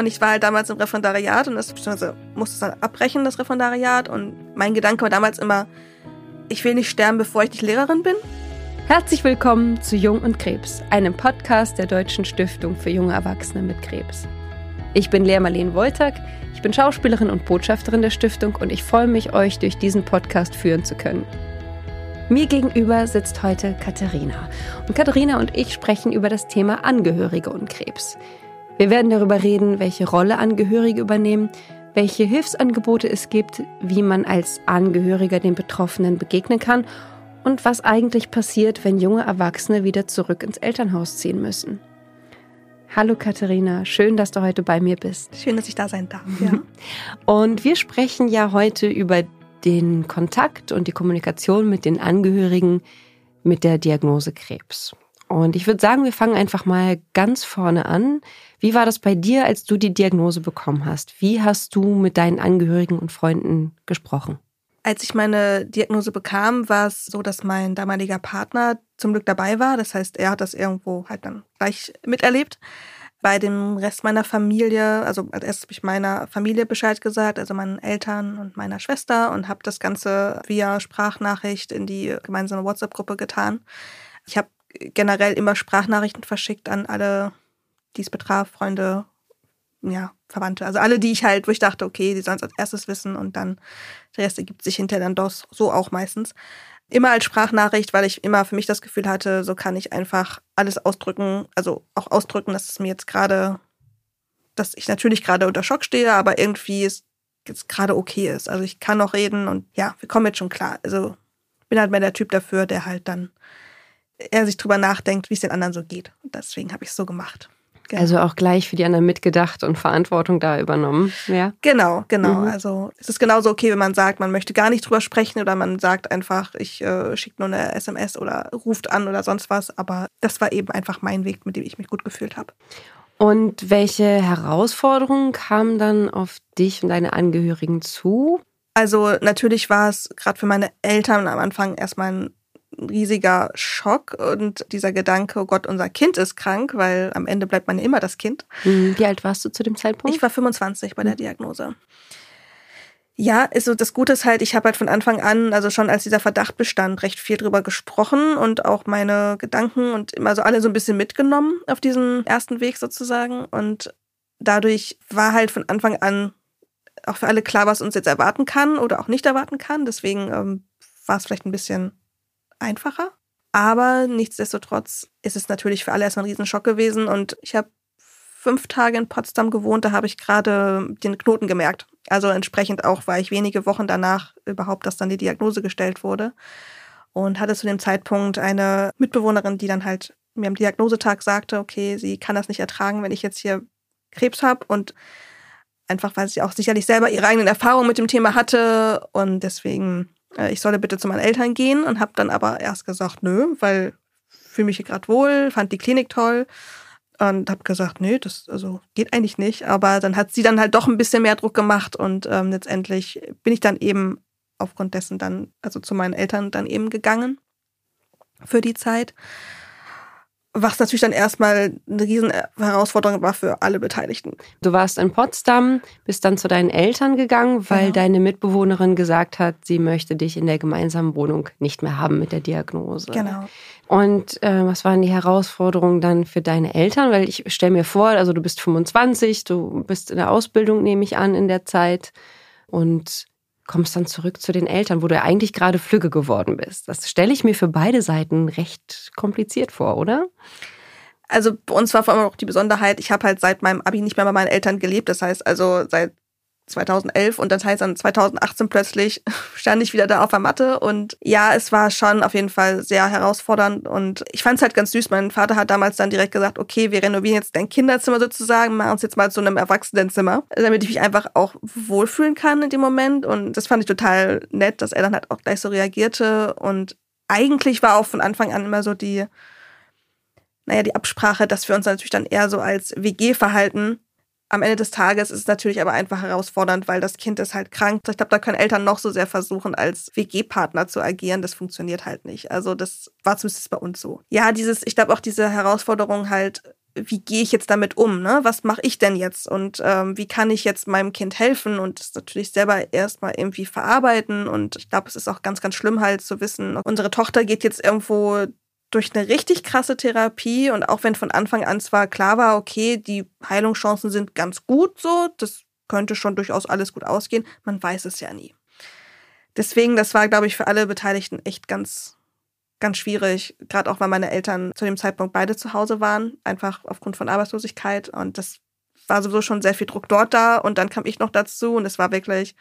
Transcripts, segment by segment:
Und ich war halt damals im Referendariat und das beziehungsweise musste dann abbrechen, das Referendariat. Und mein Gedanke war damals immer, ich will nicht sterben, bevor ich nicht Lehrerin bin. Herzlich willkommen zu Jung und Krebs, einem Podcast der Deutschen Stiftung für junge Erwachsene mit Krebs. Ich bin Lea Marlene Woltag, ich bin Schauspielerin und Botschafterin der Stiftung und ich freue mich, euch durch diesen Podcast führen zu können. Mir gegenüber sitzt heute Katharina. Und Katharina und ich sprechen über das Thema Angehörige und Krebs. Wir werden darüber reden, welche Rolle Angehörige übernehmen, welche Hilfsangebote es gibt, wie man als Angehöriger den Betroffenen begegnen kann und was eigentlich passiert, wenn junge Erwachsene wieder zurück ins Elternhaus ziehen müssen. Hallo Katharina, schön, dass du heute bei mir bist. Schön, dass ich da sein darf. Ja. Und wir sprechen ja heute über den Kontakt und die Kommunikation mit den Angehörigen mit der Diagnose Krebs. Und ich würde sagen, wir fangen einfach mal ganz vorne an. Wie war das bei dir, als du die Diagnose bekommen hast? Wie hast du mit deinen Angehörigen und Freunden gesprochen? Als ich meine Diagnose bekam, war es so, dass mein damaliger Partner zum Glück dabei war. Das heißt, er hat das irgendwo halt dann gleich miterlebt. Bei dem Rest meiner Familie, also als erstes habe ich meiner Familie Bescheid gesagt, also meinen Eltern und meiner Schwester und habe das Ganze via Sprachnachricht in die gemeinsame WhatsApp-Gruppe getan. Ich habe generell immer Sprachnachrichten verschickt an alle, die es betraf, Freunde, ja, Verwandte. Also alle, die ich halt, wo ich dachte, okay, die sollen es als erstes wissen und dann der Rest ergibt sich hinterher dann doch so auch meistens. Immer als Sprachnachricht, weil ich immer für mich das Gefühl hatte, so kann ich einfach alles ausdrücken, also auch ausdrücken, dass es mir jetzt gerade, dass ich natürlich gerade unter Schock stehe, aber irgendwie es jetzt gerade okay ist. Also ich kann noch reden und ja, wir kommen jetzt schon klar. Also bin halt mehr der Typ dafür, der halt dann er sich drüber nachdenkt, wie es den anderen so geht. Und deswegen habe ich es so gemacht. Genau. Also auch gleich für die anderen mitgedacht und Verantwortung da übernommen. Ja. Genau, genau. Mhm. Also es ist genauso okay, wenn man sagt, man möchte gar nicht drüber sprechen oder man sagt einfach, ich äh, schicke nur eine SMS oder ruft an oder sonst was. Aber das war eben einfach mein Weg, mit dem ich mich gut gefühlt habe. Und welche Herausforderungen kamen dann auf dich und deine Angehörigen zu? Also natürlich war es gerade für meine Eltern am Anfang erstmal ein riesiger Schock und dieser Gedanke, oh Gott, unser Kind ist krank, weil am Ende bleibt man ja immer das Kind. Mhm. Wie alt warst du zu dem Zeitpunkt? Ich war 25 bei der mhm. Diagnose. Ja, also das Gute ist halt, ich habe halt von Anfang an, also schon als dieser Verdacht bestand, recht viel drüber gesprochen und auch meine Gedanken und immer so alle so ein bisschen mitgenommen auf diesem ersten Weg sozusagen. Und dadurch war halt von Anfang an auch für alle klar, was uns jetzt erwarten kann oder auch nicht erwarten kann. Deswegen ähm, war es vielleicht ein bisschen einfacher. Aber nichtsdestotrotz ist es natürlich für alle erstmal ein Riesenschock gewesen. Und ich habe fünf Tage in Potsdam gewohnt, da habe ich gerade den Knoten gemerkt. Also entsprechend auch war ich wenige Wochen danach überhaupt, dass dann die Diagnose gestellt wurde. Und hatte zu dem Zeitpunkt eine Mitbewohnerin, die dann halt mir am Diagnosetag sagte, okay, sie kann das nicht ertragen, wenn ich jetzt hier Krebs habe. Und einfach, weil sie auch sicherlich selber ihre eigenen Erfahrungen mit dem Thema hatte. Und deswegen ich solle bitte zu meinen Eltern gehen und habe dann aber erst gesagt, nö, weil fühle mich hier gerade wohl, fand die Klinik toll und habe gesagt, nö, das also geht eigentlich nicht. Aber dann hat sie dann halt doch ein bisschen mehr Druck gemacht und ähm, letztendlich bin ich dann eben aufgrund dessen dann also zu meinen Eltern dann eben gegangen für die Zeit was natürlich dann erstmal eine riesen Herausforderung war für alle Beteiligten. Du warst in Potsdam, bist dann zu deinen Eltern gegangen, weil ja. deine Mitbewohnerin gesagt hat, sie möchte dich in der gemeinsamen Wohnung nicht mehr haben mit der Diagnose. Genau. Und äh, was waren die Herausforderungen dann für deine Eltern? Weil ich stelle mir vor, also du bist 25, du bist in der Ausbildung, nehme ich an, in der Zeit. Und kommst dann zurück zu den Eltern, wo du ja eigentlich gerade Flügge geworden bist. Das stelle ich mir für beide Seiten recht kompliziert vor, oder? Also bei uns war vor allem auch die Besonderheit, ich habe halt seit meinem Abi nicht mehr bei meinen Eltern gelebt. Das heißt also seit 2011 und das heißt dann 2018 plötzlich stand ich wieder da auf der Matte und ja, es war schon auf jeden Fall sehr herausfordernd und ich fand es halt ganz süß. Mein Vater hat damals dann direkt gesagt, okay, wir renovieren jetzt dein Kinderzimmer sozusagen, machen uns jetzt mal zu einem Erwachsenenzimmer, damit ich mich einfach auch wohlfühlen kann in dem Moment und das fand ich total nett, dass er dann halt auch gleich so reagierte und eigentlich war auch von Anfang an immer so die naja, die Absprache, dass wir uns natürlich dann eher so als WG verhalten, am Ende des Tages ist es natürlich aber einfach herausfordernd, weil das Kind ist halt krank. Ich glaube, da können Eltern noch so sehr versuchen, als WG-Partner zu agieren. Das funktioniert halt nicht. Also das war zumindest bei uns so. Ja, dieses, ich glaube auch diese Herausforderung halt wie gehe ich jetzt damit um? Ne? Was mache ich denn jetzt? Und ähm, wie kann ich jetzt meinem Kind helfen und das natürlich selber erstmal irgendwie verarbeiten? Und ich glaube, es ist auch ganz, ganz schlimm halt zu wissen, unsere Tochter geht jetzt irgendwo durch eine richtig krasse Therapie und auch wenn von Anfang an zwar klar war, okay, die Heilungschancen sind ganz gut so, das könnte schon durchaus alles gut ausgehen, man weiß es ja nie. Deswegen, das war, glaube ich, für alle Beteiligten echt ganz, ganz schwierig, gerade auch weil meine Eltern zu dem Zeitpunkt beide zu Hause waren, einfach aufgrund von Arbeitslosigkeit. Und das war sowieso schon sehr viel Druck dort da. Und dann kam ich noch dazu und es war wirklich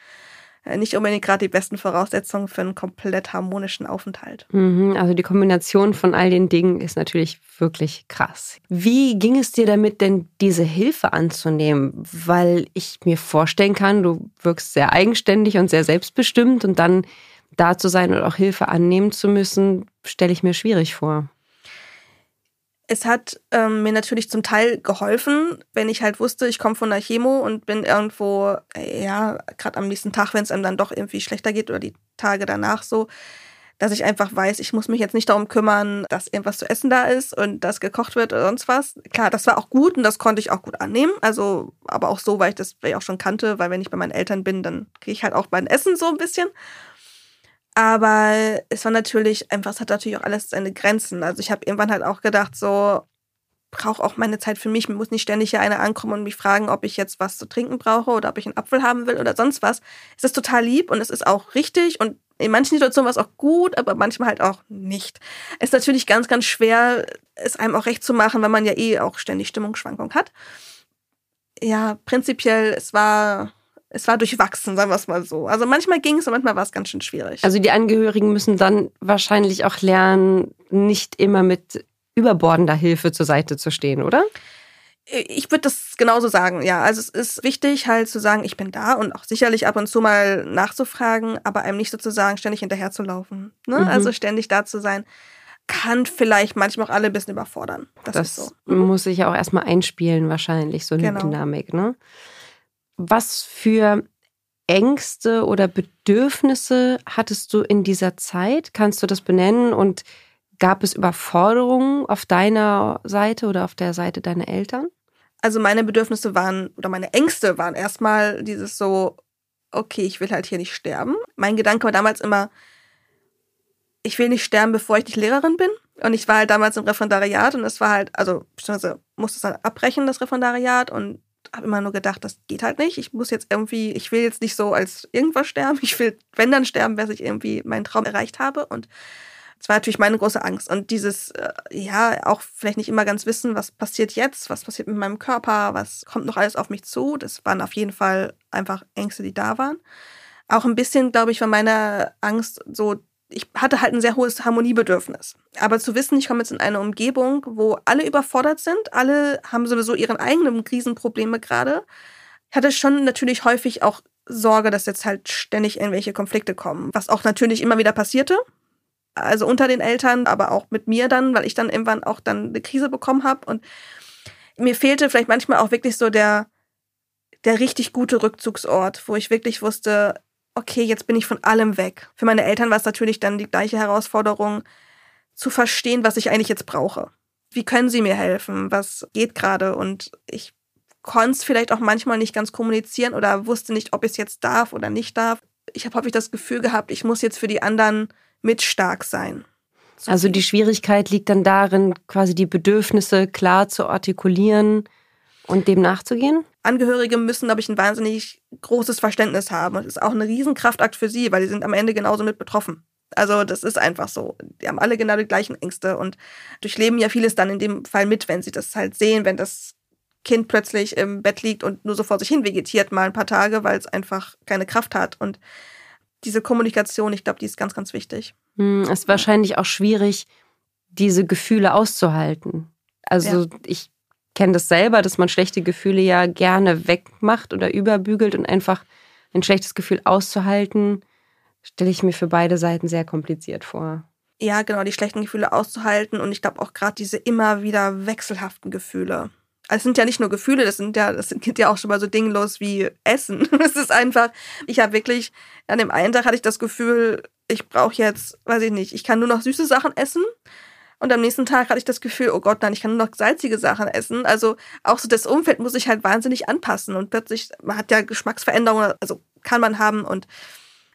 nicht unbedingt gerade die besten Voraussetzungen für einen komplett harmonischen Aufenthalt. Mhm, also die Kombination von all den Dingen ist natürlich wirklich krass. Wie ging es dir damit, denn diese Hilfe anzunehmen? Weil ich mir vorstellen kann, du wirkst sehr eigenständig und sehr selbstbestimmt und dann da zu sein und auch Hilfe annehmen zu müssen, stelle ich mir schwierig vor. Es hat ähm, mir natürlich zum Teil geholfen, wenn ich halt wusste, ich komme von der Chemo und bin irgendwo, äh, ja, gerade am nächsten Tag, wenn es einem dann doch irgendwie schlechter geht oder die Tage danach so, dass ich einfach weiß, ich muss mich jetzt nicht darum kümmern, dass irgendwas zu essen da ist und dass gekocht wird oder sonst was. Klar, das war auch gut und das konnte ich auch gut annehmen. Also, aber auch so, weil ich das auch schon kannte, weil wenn ich bei meinen Eltern bin, dann kriege ich halt auch mein Essen so ein bisschen. Aber es war natürlich einfach, es hat natürlich auch alles seine Grenzen. Also ich habe irgendwann halt auch gedacht, so, brauche auch meine Zeit für mich. Mir muss nicht ständig hier einer ankommen und mich fragen, ob ich jetzt was zu trinken brauche oder ob ich einen Apfel haben will oder sonst was. Es ist total lieb und es ist auch richtig und in manchen Situationen war es auch gut, aber manchmal halt auch nicht. Es ist natürlich ganz, ganz schwer, es einem auch recht zu machen, wenn man ja eh auch ständig Stimmungsschwankungen hat. Ja, prinzipiell, es war es war durchwachsen, sagen wir es mal so. Also manchmal ging es und manchmal war es ganz schön schwierig. Also die Angehörigen müssen dann wahrscheinlich auch lernen, nicht immer mit überbordender Hilfe zur Seite zu stehen, oder? Ich würde das genauso sagen, ja. Also es ist wichtig halt zu sagen, ich bin da und auch sicherlich ab und zu mal nachzufragen, aber einem nicht sozusagen ständig hinterherzulaufen. Ne? Mhm. Also ständig da zu sein, kann vielleicht manchmal auch alle ein bisschen überfordern. Das, das so. muss sich ja auch erstmal einspielen wahrscheinlich, so eine genau. Dynamik, ne? Was für Ängste oder Bedürfnisse hattest du in dieser Zeit? Kannst du das benennen? Und gab es Überforderungen auf deiner Seite oder auf der Seite deiner Eltern? Also meine Bedürfnisse waren oder meine Ängste waren erstmal dieses so, okay, ich will halt hier nicht sterben. Mein Gedanke war damals immer, ich will nicht sterben, bevor ich nicht Lehrerin bin. Und ich war halt damals im Referendariat und es war halt, also beziehungsweise musste es dann abbrechen, das Referendariat. Und habe immer nur gedacht, das geht halt nicht. Ich muss jetzt irgendwie, ich will jetzt nicht so als irgendwas sterben. Ich will, wenn dann sterben, wer ich irgendwie meinen Traum erreicht habe. Und das war natürlich meine große Angst. Und dieses, äh, ja, auch vielleicht nicht immer ganz wissen, was passiert jetzt, was passiert mit meinem Körper, was kommt noch alles auf mich zu. Das waren auf jeden Fall einfach Ängste, die da waren. Auch ein bisschen, glaube ich, war meine Angst so ich hatte halt ein sehr hohes Harmoniebedürfnis. Aber zu wissen, ich komme jetzt in eine Umgebung, wo alle überfordert sind, alle haben sowieso ihre eigenen Krisenprobleme gerade, hatte schon natürlich häufig auch Sorge, dass jetzt halt ständig irgendwelche Konflikte kommen, was auch natürlich immer wieder passierte. Also unter den Eltern, aber auch mit mir dann, weil ich dann irgendwann auch dann eine Krise bekommen habe und mir fehlte vielleicht manchmal auch wirklich so der der richtig gute Rückzugsort, wo ich wirklich wusste, okay, jetzt bin ich von allem weg. Für meine Eltern war es natürlich dann die gleiche Herausforderung, zu verstehen, was ich eigentlich jetzt brauche. Wie können sie mir helfen? Was geht gerade? Und ich konnte es vielleicht auch manchmal nicht ganz kommunizieren oder wusste nicht, ob ich es jetzt darf oder nicht darf. Ich habe häufig das Gefühl gehabt, ich muss jetzt für die anderen mit stark sein. So also die Schwierigkeit liegt dann darin, quasi die Bedürfnisse klar zu artikulieren und dem nachzugehen? Angehörige müssen, glaube ich, ein wahnsinnig großes Verständnis haben. Und es ist auch ein Riesenkraftakt für sie, weil sie sind am Ende genauso mit betroffen. Also das ist einfach so. Die haben alle genau die gleichen Ängste und durchleben ja vieles dann in dem Fall mit, wenn sie das halt sehen, wenn das Kind plötzlich im Bett liegt und nur so vor sich hin vegetiert mal ein paar Tage, weil es einfach keine Kraft hat. Und diese Kommunikation, ich glaube, die ist ganz, ganz wichtig. Hm, es ist wahrscheinlich auch schwierig, diese Gefühle auszuhalten. Also ja. ich kenne das selber, dass man schlechte Gefühle ja gerne wegmacht oder überbügelt und einfach ein schlechtes Gefühl auszuhalten, stelle ich mir für beide Seiten sehr kompliziert vor. Ja, genau, die schlechten Gefühle auszuhalten und ich glaube auch gerade diese immer wieder wechselhaften Gefühle. Also es sind ja nicht nur Gefühle, das sind ja, das geht ja auch schon mal so dinglos wie Essen. Es ist einfach, ich habe wirklich, an dem einen Tag hatte ich das Gefühl, ich brauche jetzt, weiß ich nicht, ich kann nur noch süße Sachen essen Und am nächsten Tag hatte ich das Gefühl, oh Gott, nein, ich kann nur noch salzige Sachen essen. Also auch so das Umfeld muss sich halt wahnsinnig anpassen. Und plötzlich, man hat ja Geschmacksveränderungen, also kann man haben. Und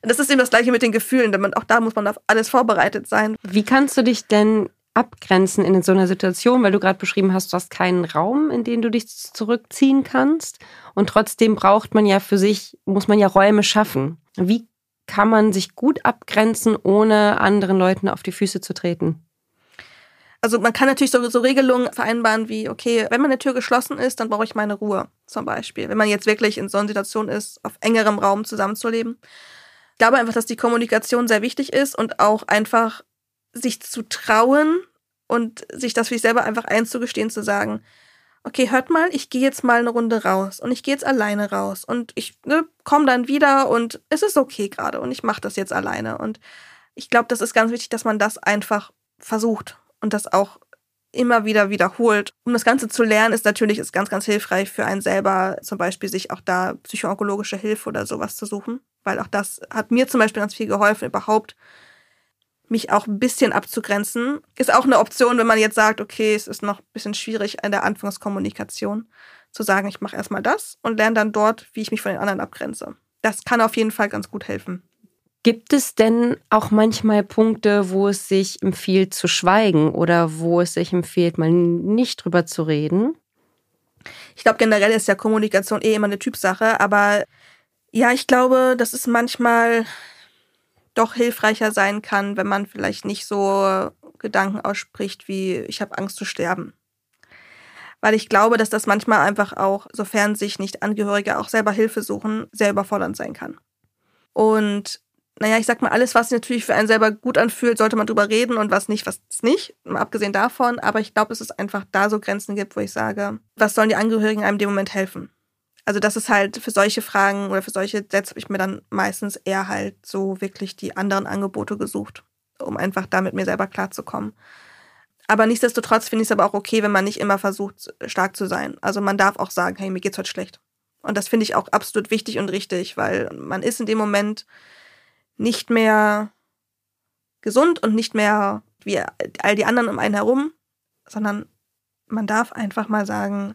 das ist eben das Gleiche mit den Gefühlen, denn man, auch da muss man auf alles vorbereitet sein. Wie kannst du dich denn abgrenzen in so einer Situation, weil du gerade beschrieben hast, du hast keinen Raum, in den du dich zurückziehen kannst. Und trotzdem braucht man ja für sich, muss man ja Räume schaffen. Wie kann man sich gut abgrenzen, ohne anderen Leuten auf die Füße zu treten? Also man kann natürlich so, so Regelungen vereinbaren wie, okay, wenn meine Tür geschlossen ist, dann brauche ich meine Ruhe zum Beispiel. Wenn man jetzt wirklich in so einer Situation ist, auf engerem Raum zusammenzuleben. Ich glaube einfach, dass die Kommunikation sehr wichtig ist und auch einfach sich zu trauen und sich das für sich selber einfach einzugestehen, zu sagen, okay, hört mal, ich gehe jetzt mal eine Runde raus und ich gehe jetzt alleine raus und ich ne, komme dann wieder und es ist okay gerade und ich mache das jetzt alleine. Und ich glaube, das ist ganz wichtig, dass man das einfach versucht und das auch immer wieder wiederholt. Um das Ganze zu lernen, ist natürlich ist ganz, ganz hilfreich für einen selber, zum Beispiel sich auch da psychoonkologische Hilfe oder sowas zu suchen, weil auch das hat mir zum Beispiel ganz viel geholfen, überhaupt mich auch ein bisschen abzugrenzen. Ist auch eine Option, wenn man jetzt sagt, okay, es ist noch ein bisschen schwierig in der Anfangskommunikation, zu sagen, ich mache erstmal das und lerne dann dort, wie ich mich von den anderen abgrenze. Das kann auf jeden Fall ganz gut helfen. Gibt es denn auch manchmal Punkte, wo es sich empfiehlt zu schweigen oder wo es sich empfiehlt, mal nicht drüber zu reden? Ich glaube, generell ist ja Kommunikation eh immer eine Typsache, aber ja, ich glaube, das ist manchmal doch hilfreicher sein kann, wenn man vielleicht nicht so Gedanken ausspricht wie ich habe Angst zu sterben. Weil ich glaube, dass das manchmal einfach auch, sofern sich nicht Angehörige auch selber Hilfe suchen, sehr überfordernd sein kann. Und naja, ich sag mal, alles, was sich natürlich für einen selber gut anfühlt, sollte man drüber reden und was nicht, was nicht, mal abgesehen davon. Aber ich glaube, dass es einfach da so Grenzen gibt, wo ich sage, was sollen die Angehörigen einem in dem Moment helfen? Also das ist halt für solche Fragen oder für solche Sets habe ich mir dann meistens eher halt so wirklich die anderen Angebote gesucht, um einfach da mit mir selber klarzukommen. Aber nichtsdestotrotz finde ich es aber auch okay, wenn man nicht immer versucht, stark zu sein. Also man darf auch sagen, hey, mir geht's heute schlecht. Und das finde ich auch absolut wichtig und richtig, weil man ist in dem Moment nicht mehr gesund und nicht mehr wie all die anderen um einen herum, sondern man darf einfach mal sagen,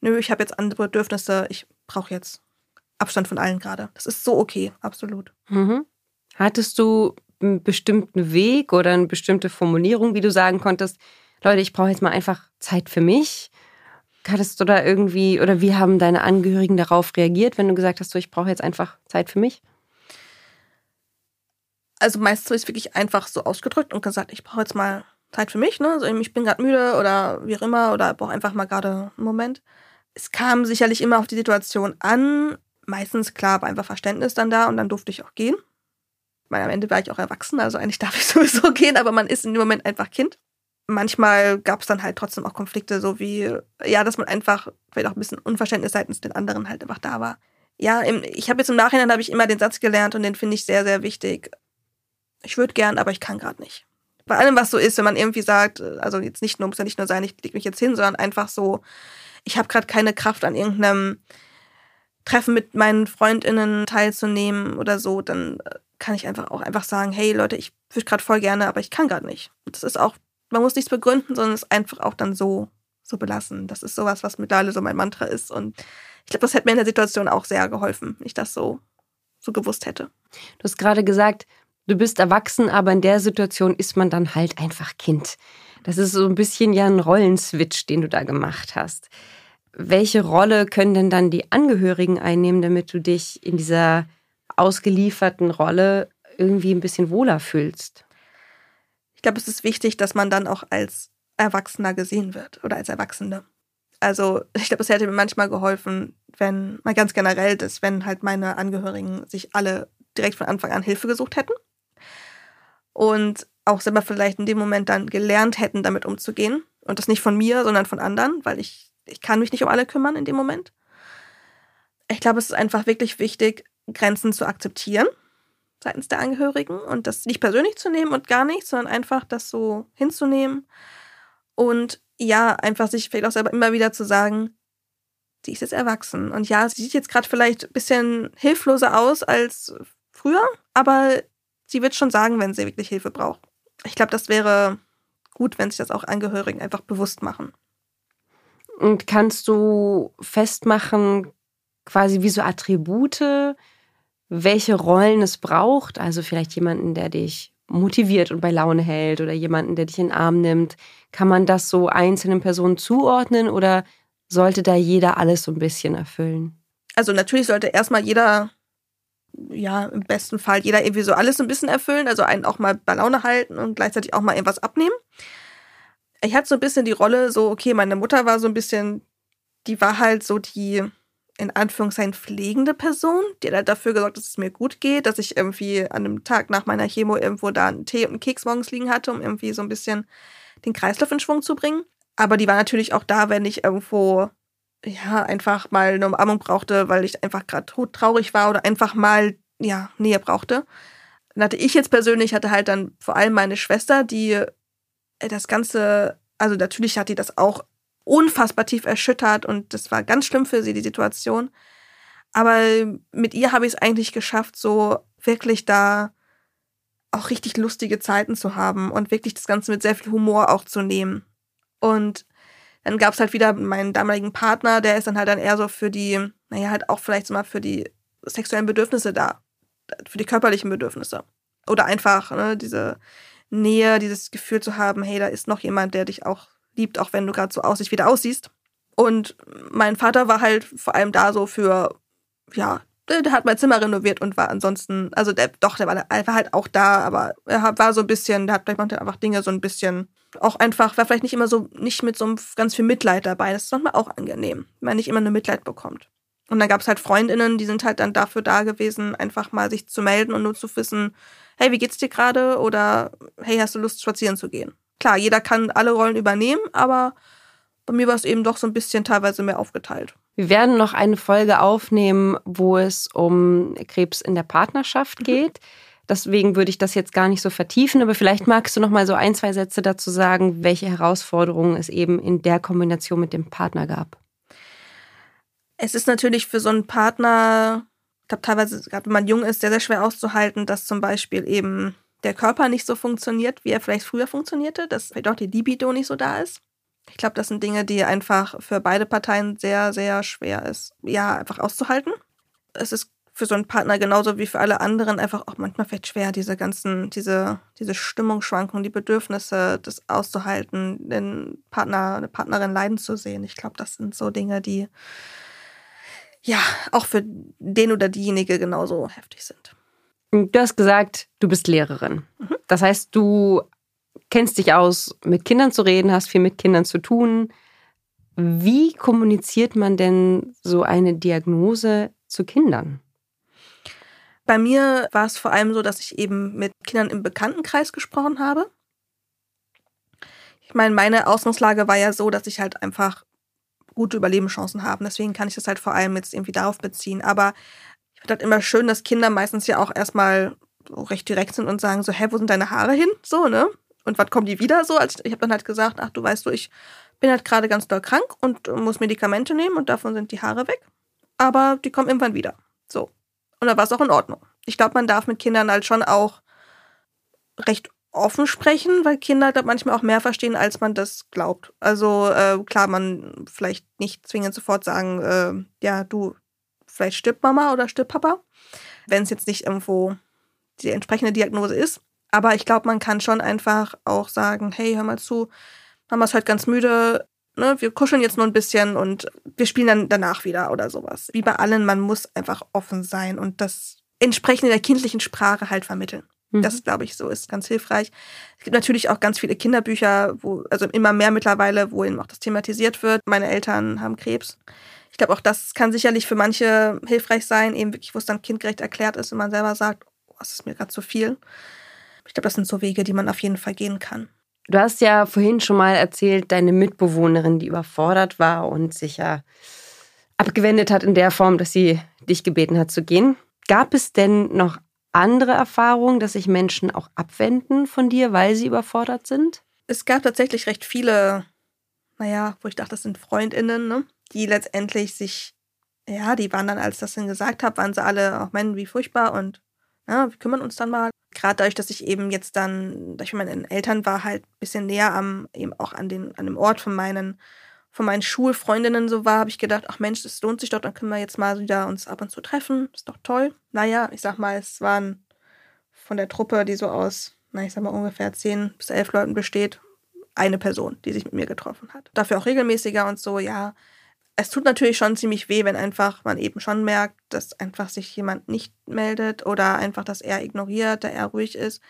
nö, ich habe jetzt andere Bedürfnisse, ich brauche jetzt Abstand von allen gerade. Das ist so okay, absolut. Mhm. Hattest du einen bestimmten Weg oder eine bestimmte Formulierung, wie du sagen konntest, Leute, ich brauche jetzt mal einfach Zeit für mich? Hattest du da irgendwie, oder wie haben deine Angehörigen darauf reagiert, wenn du gesagt hast, so, ich brauche jetzt einfach Zeit für mich? Also meistens ist es wirklich einfach so ausgedrückt und gesagt, ich brauche jetzt mal Zeit für mich, ne? Also ich bin gerade müde oder wie auch immer oder brauche einfach mal gerade einen Moment es kam sicherlich immer auf die Situation an. Meistens, klar, war einfach Verständnis dann da und dann durfte ich auch gehen. Weil am Ende war ich auch erwachsen, also eigentlich darf ich sowieso gehen, aber man ist in dem Moment einfach Kind. Manchmal gab es dann halt trotzdem auch Konflikte, so wie, ja, dass man einfach vielleicht auch ein bisschen Unverständnis seitens den anderen halt einfach da war. Ja, im, ich habe jetzt im Nachhinein habe ich immer den Satz gelernt und den finde ich sehr, sehr wichtig. Ich würde gern, aber ich kann gerade nicht. Bei allem, was so ist, wenn man irgendwie sagt, also jetzt nicht nur, muss ja nicht nur sein, ich leg mich jetzt hin, sondern einfach so, ich habe gerade keine Kraft an irgendeinem Treffen mit meinen Freundinnen teilzunehmen oder so, dann äh, kann ich einfach auch einfach sagen, hey Leute, ich würde gerade voll gerne, aber ich kann gerade nicht. Das ist auch, man muss nichts begründen, sondern es einfach auch dann so, so belassen. Das ist sowas, was mittlerweile so mein Mantra ist. Und ich glaube, das hätte mir in der Situation auch sehr geholfen, wenn ich das so, so gewusst hätte. Du hast gerade gesagt, du bist erwachsen, aber in der Situation ist man dann halt einfach Kind. Das ist so ein bisschen ja ein Rollenswitch, den du da gemacht hast. Welche Rolle können denn dann die Angehörigen einnehmen, damit du dich in dieser ausgelieferten Rolle irgendwie ein bisschen wohler fühlst? Ich glaube, es ist wichtig, dass man dann auch als Erwachsener gesehen wird oder als Erwachsene. Also ich glaube, es hätte mir manchmal geholfen, wenn, mal ganz generell, dass wenn halt meine Angehörigen sich alle direkt von Anfang an Hilfe gesucht hätten. Und auch selber vielleicht in dem Moment dann gelernt hätten, damit umzugehen. Und das nicht von mir, sondern von anderen, weil ich, ich kann mich nicht um alle kümmern in dem Moment. Ich glaube, es ist einfach wirklich wichtig, Grenzen zu akzeptieren seitens der Angehörigen und das nicht persönlich zu nehmen und gar nicht, sondern einfach das so hinzunehmen und ja, einfach sich vielleicht auch selber immer wieder zu sagen, sie ist jetzt erwachsen und ja, sie sieht jetzt gerade vielleicht ein bisschen hilfloser aus als früher, aber sie wird schon sagen, wenn sie wirklich Hilfe braucht ich glaube, das wäre gut, wenn sich das auch Angehörigen einfach bewusst machen. Und kannst du festmachen, quasi wie so Attribute, welche Rollen es braucht? Also vielleicht jemanden, der dich motiviert und bei Laune hält oder jemanden, der dich in den Arm nimmt. Kann man das so einzelnen Personen zuordnen oder sollte da jeder alles so ein bisschen erfüllen? Also natürlich sollte erstmal jeder, ja, im besten Fall jeder irgendwie so alles ein bisschen erfüllen, also einen auch mal bei Laune halten und gleichzeitig auch mal irgendwas abnehmen. Ich hatte so ein bisschen die Rolle, so, okay, meine Mutter war so ein bisschen, die war halt so die, in Anführungszeichen pflegende Person, die hat dafür gesorgt, dass es mir gut geht, dass ich irgendwie an einem Tag nach meiner Chemo irgendwo da einen Tee und einen Keks morgens liegen hatte, um irgendwie so ein bisschen den Kreislauf in Schwung zu bringen. Aber die war natürlich auch da, wenn ich irgendwo ja einfach mal eine Umarmung brauchte, weil ich einfach gerade traurig war oder einfach mal ja Nähe brauchte. Dann hatte ich jetzt persönlich hatte halt dann vor allem meine Schwester, die äh, das ganze, also natürlich hat die das auch unfassbar tief erschüttert und das war ganz schlimm für sie, die Situation. Aber mit ihr habe ich es eigentlich geschafft, so wirklich da auch richtig lustige Zeiten zu haben und wirklich das Ganze mit sehr viel Humor auch zu nehmen. Und dann gab es halt wieder meinen damaligen Partner, der ist dann halt dann eher so für die, naja, halt auch vielleicht so mal für die sexuellen Bedürfnisse da, für die körperlichen Bedürfnisse. Oder einfach ne, diese Nähe, dieses Gefühl zu haben, hey, da ist noch jemand, der dich auch liebt, auch wenn du gerade so aussiehst, wie du aussiehst. Und mein Vater war halt vor allem da so für, ja, der hat mein Zimmer renoviert und war ansonsten, also der, doch, der war, der war halt auch da, aber er war so ein bisschen, der hat vielleicht manchmal einfach Dinge so ein bisschen, auch einfach, war vielleicht nicht immer so, nicht mit so ganz viel Mitleid dabei. Das ist manchmal auch angenehm, wenn man nicht immer nur Mitleid bekommt. Und dann gab es halt Freundinnen, die sind halt dann dafür da gewesen, einfach mal sich zu melden und nur zu wissen, hey, wie geht's dir gerade? Oder hey, hast du Lust, spazieren zu gehen? klar, jeder kann alle Rollen übernehmen, aber bei mir war es eben doch so ein bisschen teilweise mehr aufgeteilt. Wir werden noch eine Folge aufnehmen, wo es um Krebs in der Partnerschaft mhm. Deswegen würde ich das jetzt gar nicht so vertiefen, aber vielleicht magst du noch mal so ein, zwei Sätze dazu sagen, welche Herausforderungen es eben in der Kombination mit dem Partner gab. Es ist natürlich für so einen Partner, ich glaube teilweise, gerade wenn man jung ist, sehr, sehr schwer auszuhalten, dass zum Beispiel eben der Körper nicht so funktioniert, wie er vielleicht früher funktionierte, dass vielleicht auch die Libido nicht so da ist. Ich glaube, das sind Dinge, die einfach für beide Parteien sehr, sehr schwer ist, ja, einfach auszuhalten. Es ist für so einen Partner genauso wie für alle anderen einfach auch manchmal vielleicht schwer, diese ganzen, diese, diese Stimmungsschwankungen, die Bedürfnisse, das auszuhalten, den Partner, eine Partnerin leiden zu sehen. Ich glaube, das sind so Dinge, die ja auch für den oder diejenige genauso heftig sind. Du hast gesagt, du bist Lehrerin. Mhm. Das heißt, du kennst dich aus, mit Kindern zu reden, hast viel mit Kindern zu tun. Wie kommuniziert man denn so eine Diagnose zu Kindern? Bei mir war es vor allem so, dass ich eben mit Kindern im Bekanntenkreis gesprochen habe. Ich meine, meine Ausgangslage war ja so, dass ich halt einfach gute Überlebenschancen habe. Deswegen kann ich das halt vor allem jetzt irgendwie darauf beziehen. Aber ich finde halt immer schön, dass Kinder meistens ja auch erstmal so recht direkt sind und sagen so, hä, wo sind deine Haare hin? So, ne? Und wann kommen die wieder so? Also ich habe dann halt gesagt, ach, du weißt du, ich bin halt gerade ganz doll krank und muss Medikamente nehmen und davon sind die Haare weg. Aber die kommen irgendwann wieder. Und da war es auch in Ordnung. Ich glaube, man darf mit Kindern halt schon auch recht offen sprechen, weil Kinder halt manchmal auch mehr verstehen, als man das glaubt. Also äh, klar, man vielleicht nicht zwingend sofort sagen, äh, ja, du, vielleicht stirbt Mama oder stirbt Papa, wenn es jetzt nicht irgendwo die entsprechende Diagnose ist. Aber ich glaube, man kann schon einfach auch sagen, hey, hör mal zu, Mama ist heute ganz müde, ne, wir kuscheln jetzt nur ein bisschen und wir spielen dann danach wieder oder sowas. Wie bei allen, man muss einfach offen sein und das entsprechend der kindlichen Sprache halt vermitteln. Mhm. Das, glaube ich, so ist ganz hilfreich. Es gibt natürlich auch ganz viele Kinderbücher, wo, also immer mehr mittlerweile, wo eben auch das thematisiert wird. Meine Eltern haben Krebs glaube, auch das kann sicherlich für manche hilfreich sein, eben wirklich, wo es dann kindgerecht erklärt ist und man selber sagt, oh, das ist mir gerade zu viel. Ich glaube, das sind so Wege, die man auf jeden Fall gehen kann. Du hast ja vorhin schon mal erzählt, deine Mitbewohnerin, die überfordert war und sich ja abgewendet hat in der Form, dass sie dich gebeten hat zu gehen. Gab es denn noch andere Erfahrungen, dass sich Menschen auch abwenden von dir, weil sie überfordert sind? Es gab tatsächlich recht viele, naja, wo ich dachte, das sind Freundinnen, ne? die letztendlich sich, ja, die waren dann, als ich das dann gesagt habe, waren sie alle, auch Mann, wie furchtbar und ja, wir kümmern uns dann mal. Gerade dadurch, dass ich eben jetzt dann, durch meine Eltern war, halt ein bisschen näher am, eben auch an, den, an dem Ort von meinen, von meinen Schulfreundinnen so war, habe ich gedacht, ach Mensch, das lohnt sich doch, dann können wir jetzt mal wieder uns ab und zu treffen. Ist doch toll. Naja, ich sag mal, es waren von der Truppe, die so aus, na, ich sag mal, ungefähr zehn bis elf Leuten besteht, eine Person, die sich mit mir getroffen hat. Dafür auch regelmäßiger und so, ja. Es tut natürlich schon ziemlich weh, wenn einfach man eben schon merkt, dass einfach sich jemand nicht meldet oder einfach, dass er ignoriert, da er ruhig ist.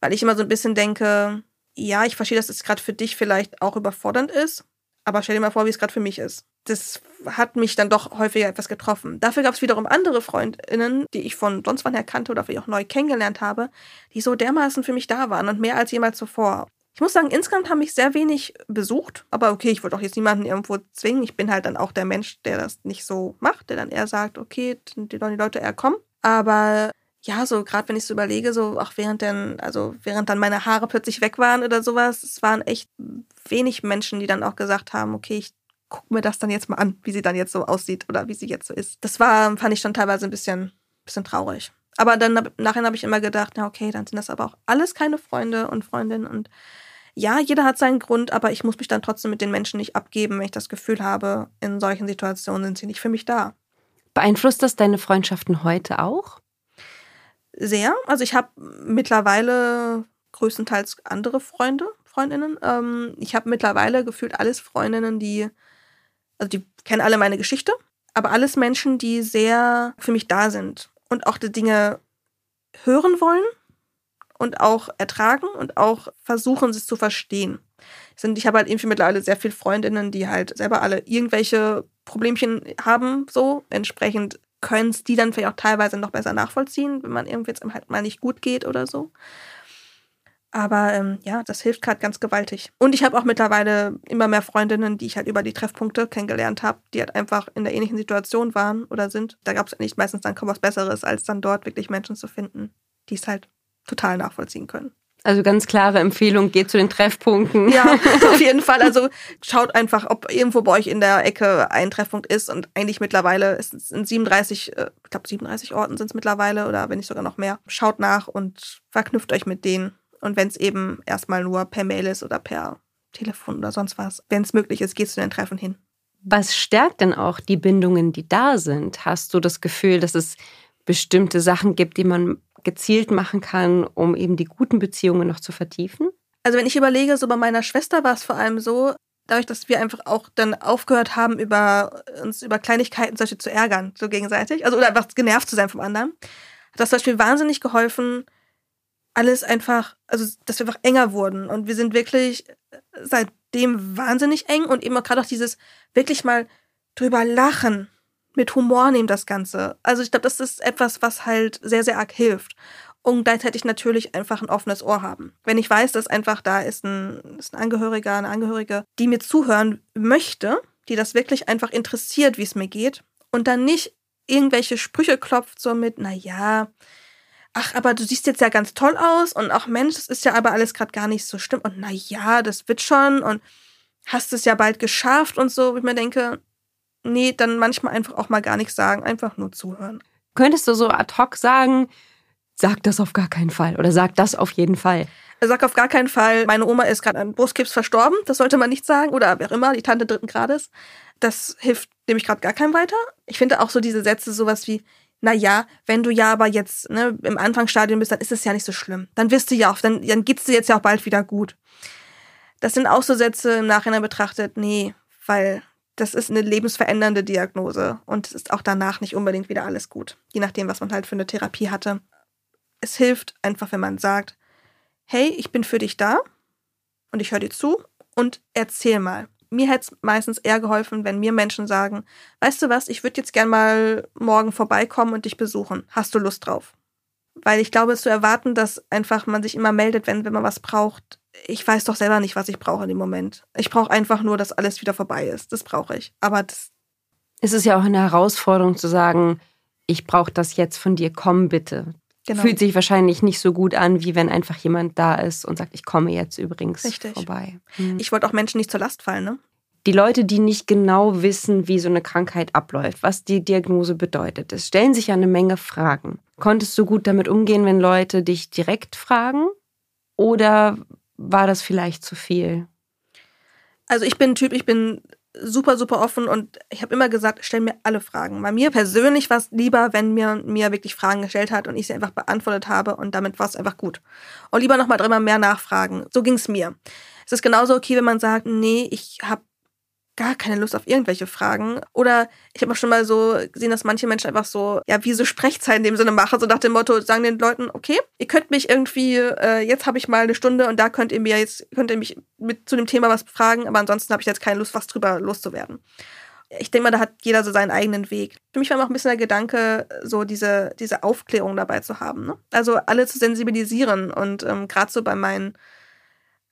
Weil ich immer so ein bisschen denke, ja, ich verstehe, dass es gerade für dich vielleicht auch überfordernd ist, aber stell dir mal vor, wie es gerade für mich ist. Das hat mich dann doch häufiger etwas getroffen. Dafür gab es wiederum andere Freundinnen, die ich von sonst wann her kannte oder die auch neu kennengelernt habe, die so dermaßen für mich da waren und mehr als jemals zuvor. Ich muss sagen, insgesamt haben mich sehr wenig besucht, aber okay, ich wollte auch jetzt niemanden irgendwo zwingen. Ich bin halt dann auch der Mensch, der das nicht so macht, der dann eher sagt, okay, die Leute eher kommen. Aber ja, so gerade wenn ich so überlege, so auch während dann, also während dann meine Haare plötzlich weg waren oder sowas, es waren echt wenig Menschen, die dann auch gesagt haben, okay, ich gucke mir das dann jetzt mal an, wie sie dann jetzt so aussieht oder wie sie jetzt so ist. Das war, fand ich schon teilweise ein bisschen, bisschen traurig. Aber dann nachher habe ich immer gedacht, na okay, dann sind das aber auch alles keine Freunde und Freundinnen und ja, jeder hat seinen Grund, aber ich muss mich dann trotzdem mit den Menschen nicht abgeben, wenn ich das Gefühl habe, in solchen Situationen sind sie nicht für mich da. Beeinflusst das deine Freundschaften heute auch? Sehr. Also ich habe mittlerweile größtenteils andere Freunde, Freundinnen. Ähm, ich habe mittlerweile gefühlt alles Freundinnen, die, also die kennen alle meine Geschichte, aber alles Menschen, die sehr für mich da sind und auch die Dinge hören wollen und auch ertragen und auch versuchen, es zu verstehen. Ich habe halt irgendwie mittlerweile sehr viele Freundinnen, die halt selber alle irgendwelche Problemchen haben, so. Entsprechend können es die dann vielleicht auch teilweise noch besser nachvollziehen, wenn man irgendwie jetzt halt mal nicht gut geht oder so. Aber ähm, ja, das hilft gerade ganz gewaltig. Und ich habe auch mittlerweile immer mehr Freundinnen, die ich halt über die Treffpunkte kennengelernt habe, die halt einfach in der ähnlichen Situation waren oder sind. Da gab es nicht meistens dann kaum was Besseres, als dann dort wirklich Menschen zu finden, die es halt total nachvollziehen können. Also ganz klare Empfehlung, geht zu den Treffpunkten. Ja, auf jeden Fall. Also schaut einfach, ob irgendwo bei euch in der Ecke ein Treffpunkt ist. Und eigentlich mittlerweile ist es in 37, äh, ich glaube 37 Orten sind es mittlerweile oder wenn nicht sogar noch mehr. Schaut nach und verknüpft euch mit denen. Und wenn es eben erstmal nur per Mail ist oder per Telefon oder sonst was, wenn es möglich ist, geht zu den Treffen hin. Was stärkt denn auch die Bindungen, die da sind? Hast du das Gefühl, dass es bestimmte Sachen gibt, die man gezielt machen kann, um eben die guten Beziehungen noch zu vertiefen? Also wenn ich überlege, so bei meiner Schwester war es vor allem so, dadurch, dass wir einfach auch dann aufgehört haben, über uns über Kleinigkeiten solche zu ärgern, so gegenseitig, also oder einfach genervt zu sein vom anderen, hat das zum Beispiel wahnsinnig geholfen, alles einfach, also dass wir einfach enger wurden und wir sind wirklich seitdem wahnsinnig eng und eben auch gerade auch dieses wirklich mal drüber lachen mit Humor nehmen das Ganze. Also ich glaube, das ist etwas, was halt sehr, sehr arg hilft. Und gleichzeitig natürlich einfach ein offenes Ohr haben. Wenn ich weiß, dass einfach da ist ein, ist ein Angehöriger, eine Angehörige, die mir zuhören möchte, die das wirklich einfach interessiert, wie es mir geht, und dann nicht irgendwelche Sprüche klopft, so mit, naja, ach, aber du siehst jetzt ja ganz toll aus und ach Mensch, das ist ja aber alles gerade gar nicht so schlimm und naja, das wird schon und hast es ja bald geschafft und so, wo ich mir denke, nee, dann manchmal einfach auch mal gar nichts sagen, einfach nur zuhören. Könntest du so ad hoc sagen, sag das auf gar keinen Fall oder sag das auf jeden Fall? Sagt auf gar keinen Fall, meine Oma ist gerade an Brustkrebs verstorben, das sollte man nicht sagen, oder wer immer, die Tante dritten Grades. Das hilft nämlich gerade gar keinem weiter. Ich finde auch so diese Sätze sowas wie, na ja, wenn du ja aber jetzt ne, im Anfangsstadium bist, dann ist es ja nicht so schlimm. Dann wirst du ja auch, dann, dann geht's dir jetzt ja auch bald wieder gut. Das sind auch so Sätze im Nachhinein betrachtet, nee, weil das ist eine lebensverändernde Diagnose und es ist auch danach nicht unbedingt wieder alles gut, je nachdem, was man halt für eine Therapie hatte. Es hilft einfach, wenn man sagt, hey, ich bin für dich da und ich höre dir zu und erzähl mal. Mir hätte es meistens eher geholfen, wenn mir Menschen sagen, weißt du was, ich würde jetzt gern mal morgen vorbeikommen und dich besuchen. Hast du Lust drauf? Weil ich glaube, zu erwarten, dass einfach man sich immer meldet, wenn, wenn man was braucht, ich weiß doch selber nicht, was ich brauche in dem Moment. Ich brauche einfach nur, dass alles wieder vorbei ist. Das brauche ich. Aber das. Es ist ja auch eine Herausforderung zu sagen, ich brauche das jetzt von dir, komm bitte. Genau. Fühlt sich wahrscheinlich nicht so gut an, wie wenn einfach jemand da ist und sagt, ich komme jetzt übrigens Richtig. vorbei. Hm. Ich wollte auch Menschen nicht zur Last fallen, ne? Die Leute, die nicht genau wissen, wie so eine Krankheit abläuft, was die Diagnose bedeutet, es stellen sich ja eine Menge Fragen. Konntest du gut damit umgehen, wenn Leute dich direkt fragen? Oder war das vielleicht zu viel? Also ich bin ein Typ, ich bin super, super offen und ich habe immer gesagt, stell mir alle Fragen. Bei mir persönlich war es lieber, wenn mir, mir wirklich Fragen gestellt hat und ich sie einfach beantwortet habe und damit war es einfach gut. Und lieber nochmal dreimal mehr nachfragen. So ging es mir. Es ist genauso okay, wenn man sagt, nee, ich habe gar keine Lust auf irgendwelche Fragen. Oder ich habe auch schon mal so gesehen, dass manche Menschen einfach so, ja, wie so Sprechzeit in dem Sinne machen, so nach dem Motto, sagen den Leuten, okay, ihr könnt mich irgendwie, äh, jetzt habe ich mal eine Stunde und da könnt ihr mir jetzt, könnt ihr mich mit zu dem Thema was fragen, aber ansonsten habe ich jetzt keine Lust, was drüber loszuwerden. Ich denke mal, da hat jeder so seinen eigenen Weg. Für mich war immer auch ein bisschen der Gedanke, so diese, diese Aufklärung dabei zu haben. Ne? Also alle zu sensibilisieren und ähm, gerade so bei meinen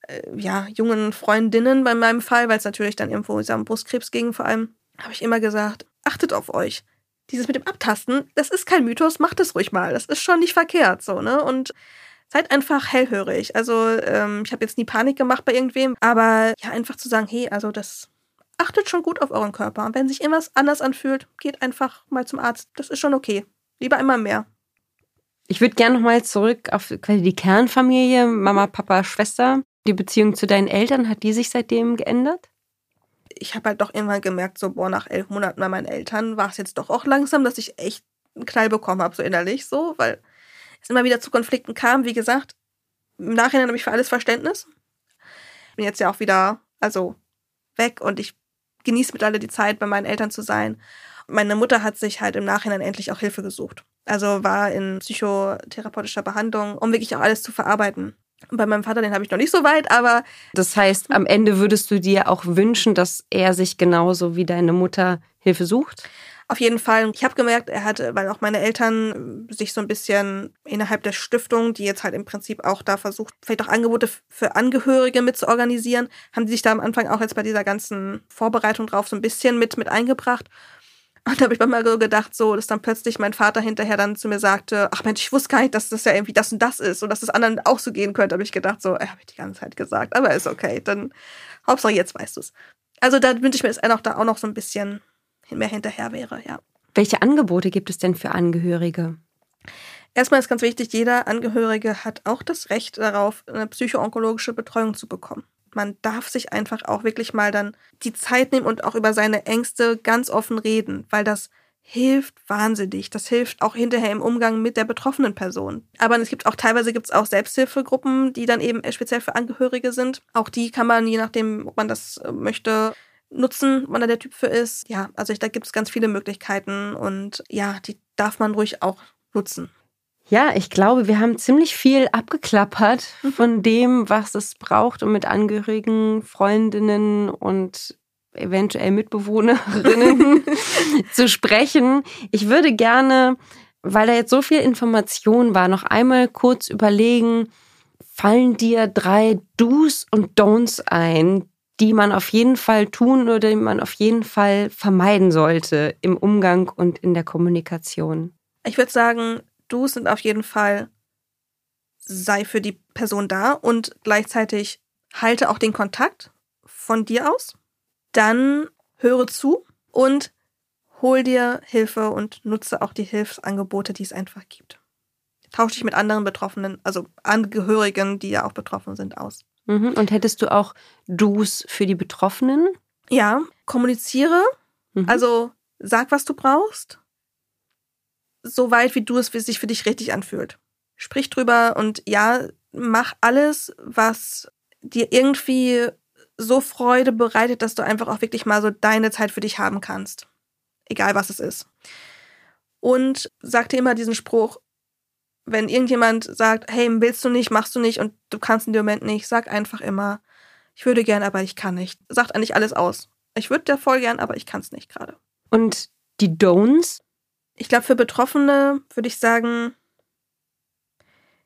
äh, ja, jungen Freundinnen bei meinem Fall, weil es natürlich dann irgendwo um Brustkrebs ging vor allem, habe ich immer gesagt, achtet auf euch. Dieses mit dem Abtasten, das ist kein Mythos, macht es ruhig mal. Das ist schon nicht verkehrt, so, ne? Und seid einfach hellhörig. Also, ähm, ich habe jetzt nie Panik gemacht bei irgendwem, aber ja, einfach zu sagen, hey, also das achtet schon gut auf euren Körper. Und wenn sich irgendwas anders anfühlt, geht einfach mal zum Arzt. Das ist schon okay. Lieber einmal mehr. Ich würde gerne nochmal zurück auf quasi die Kernfamilie, Mama, Papa, Schwester. Die Beziehung zu deinen Eltern, hat die sich seitdem geändert? Ich habe halt doch irgendwann gemerkt, so, boah, nach elf Monaten bei meinen Eltern war es jetzt doch auch langsam, dass ich echt einen Knall bekommen habe, so innerlich, so, weil es immer wieder zu Konflikten kam. Wie gesagt, im Nachhinein habe ich für alles Verständnis. Bin jetzt ja auch wieder, also weg und ich genieße mit alle die Zeit, bei meinen Eltern zu sein. Meine Mutter hat sich halt im Nachhinein endlich auch Hilfe gesucht. Also war in psychotherapeutischer Behandlung, um wirklich auch alles zu verarbeiten. Bei meinem Vater, den habe ich noch nicht so weit, aber. Das heißt, am Ende würdest du dir auch wünschen, dass er sich genauso wie deine Mutter Hilfe sucht? Auf jeden Fall. Ich habe gemerkt, er hatte, weil auch meine Eltern sich so ein bisschen innerhalb der Stiftung, die jetzt halt im Prinzip auch da versucht, vielleicht auch Angebote für Angehörige mit zu organisieren, haben die sich da am Anfang auch jetzt bei dieser ganzen Vorbereitung drauf so ein bisschen mit, mit eingebracht. Und da habe ich manchmal so gedacht, so, dass dann plötzlich mein Vater hinterher dann zu mir sagte, ach Mensch, ich wusste gar nicht, dass das ja irgendwie das und das ist und dass das anderen auch so gehen könnte. Habe ich gedacht, so, äh, habe ich die ganze Zeit gesagt, aber ist okay. Dann Hauptsache jetzt weißt du es. Also da wünsche ich mir, dass er noch da auch noch so ein bisschen mehr hinterher wäre, ja. Welche Angebote gibt es denn für Angehörige? Erstmal ist ganz wichtig, jeder Angehörige hat auch das Recht darauf, eine psychoonkologische Betreuung zu bekommen man darf sich einfach auch wirklich mal dann die Zeit nehmen und auch über seine Ängste ganz offen reden, weil das hilft wahnsinnig. Das hilft auch hinterher im Umgang mit der betroffenen Person. Aber es gibt auch teilweise gibt es auch Selbsthilfegruppen, die dann eben speziell für Angehörige sind. Auch die kann man, je nachdem, ob man das äh, möchte, nutzen, wann da der Typ für ist. Ja, also ich, da gibt es ganz viele Möglichkeiten und ja, die darf man ruhig auch nutzen. Ja, ich glaube, wir haben ziemlich viel abgeklappert mhm. von dem, was es braucht, um mit Angehörigen, Freundinnen und eventuell Mitbewohnerinnen zu sprechen. Ich würde gerne, weil da jetzt so viel Information war, noch einmal kurz überlegen, fallen dir drei Do's und Don'ts ein, die man auf jeden Fall tun oder die man auf jeden Fall vermeiden sollte im Umgang und in der Kommunikation? Ich würde sagen, du sind auf jeden Fall, sei für die Person da und gleichzeitig halte auch den Kontakt von dir aus. Dann höre zu und hol dir Hilfe und nutze auch die Hilfsangebote, die es einfach gibt. Tausch dich mit anderen Betroffenen, also Angehörigen, die ja auch betroffen sind, aus. Mhm. Und hättest du auch Do's für die Betroffenen? Ja, kommuniziere. Mhm. Also sag, was du brauchst so weit, wie du es wie sich für dich richtig anfühlt. Sprich drüber und ja, mach alles, was dir irgendwie so Freude bereitet, dass du einfach auch wirklich mal so deine Zeit für dich haben kannst. Egal was es ist. Und sag dir immer diesen Spruch, wenn irgendjemand sagt, hey, willst du nicht, machst du nicht und du kannst in dem Moment nicht, sag einfach immer, ich würde gern, aber ich kann nicht. Sagt eigentlich alles aus. Ich würde dir voll gern, aber ich kann es nicht gerade. Und die Don'ts? Ich glaube, für Betroffene würde ich sagen,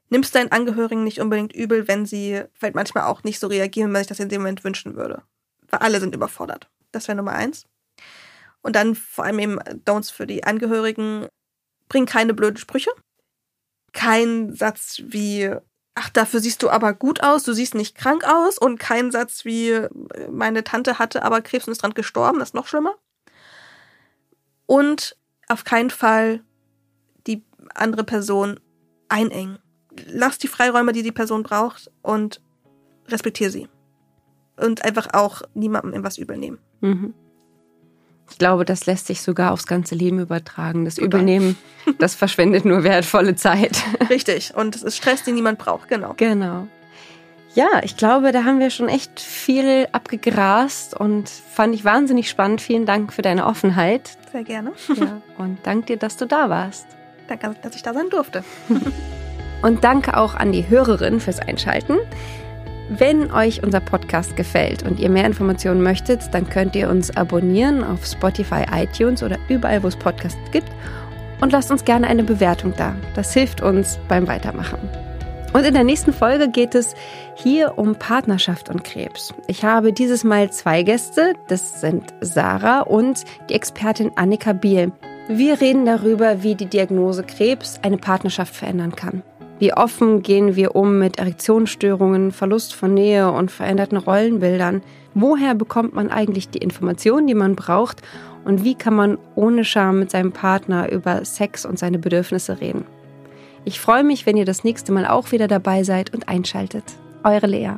nimmst deinen Angehörigen nicht unbedingt übel, wenn sie vielleicht manchmal auch nicht so reagieren, wie man sich das in dem Moment wünschen würde. Weil alle sind überfordert. Das wäre Nummer eins. Und dann vor allem eben Don'ts für die Angehörigen. Bring keine blöden Sprüche. Kein Satz wie, ach, dafür siehst du aber gut aus, du siehst nicht krank aus. Und kein Satz wie, meine Tante hatte aber Krebs und ist dran gestorben, das ist noch schlimmer. Und auf keinen Fall die andere Person einengen. Lass die Freiräume, die die Person braucht und respektiere sie. Und einfach auch niemandem irgendwas übel nehmen. Mhm. Ich glaube, das lässt sich sogar aufs ganze Leben übertragen. Das Übernehmen, das verschwendet nur wertvolle Zeit. Richtig. Und es ist Stress, den niemand braucht, genau. Genau. Ja, ich glaube, da haben wir schon echt viel abgegrast und fand ich wahnsinnig spannend. Vielen Dank für deine Offenheit. Sehr gerne. Ja, und danke dir, dass du da warst. Danke, dass ich da sein durfte. Und danke auch an die Hörerin fürs Einschalten. Wenn euch unser Podcast gefällt und ihr mehr Informationen möchtet, dann könnt ihr uns abonnieren auf Spotify, iTunes oder überall, wo es Podcasts gibt. Und lasst uns gerne eine Bewertung da. Das hilft uns beim Weitermachen. Und in der nächsten Folge geht es hier um Partnerschaft und Krebs. Ich habe dieses Mal zwei Gäste. Das sind Sarah und die Expertin Annika Biel. Wir reden darüber, wie die Diagnose Krebs eine Partnerschaft verändern kann. Wie offen gehen wir um mit Erektionsstörungen, Verlust von Nähe und veränderten Rollenbildern? Woher bekommt man eigentlich die Informationen, die man braucht? Und wie kann man ohne Scham mit seinem Partner über Sex und seine Bedürfnisse reden? Ich freue mich, wenn ihr das nächste Mal auch wieder dabei seid und einschaltet. Eure Lea.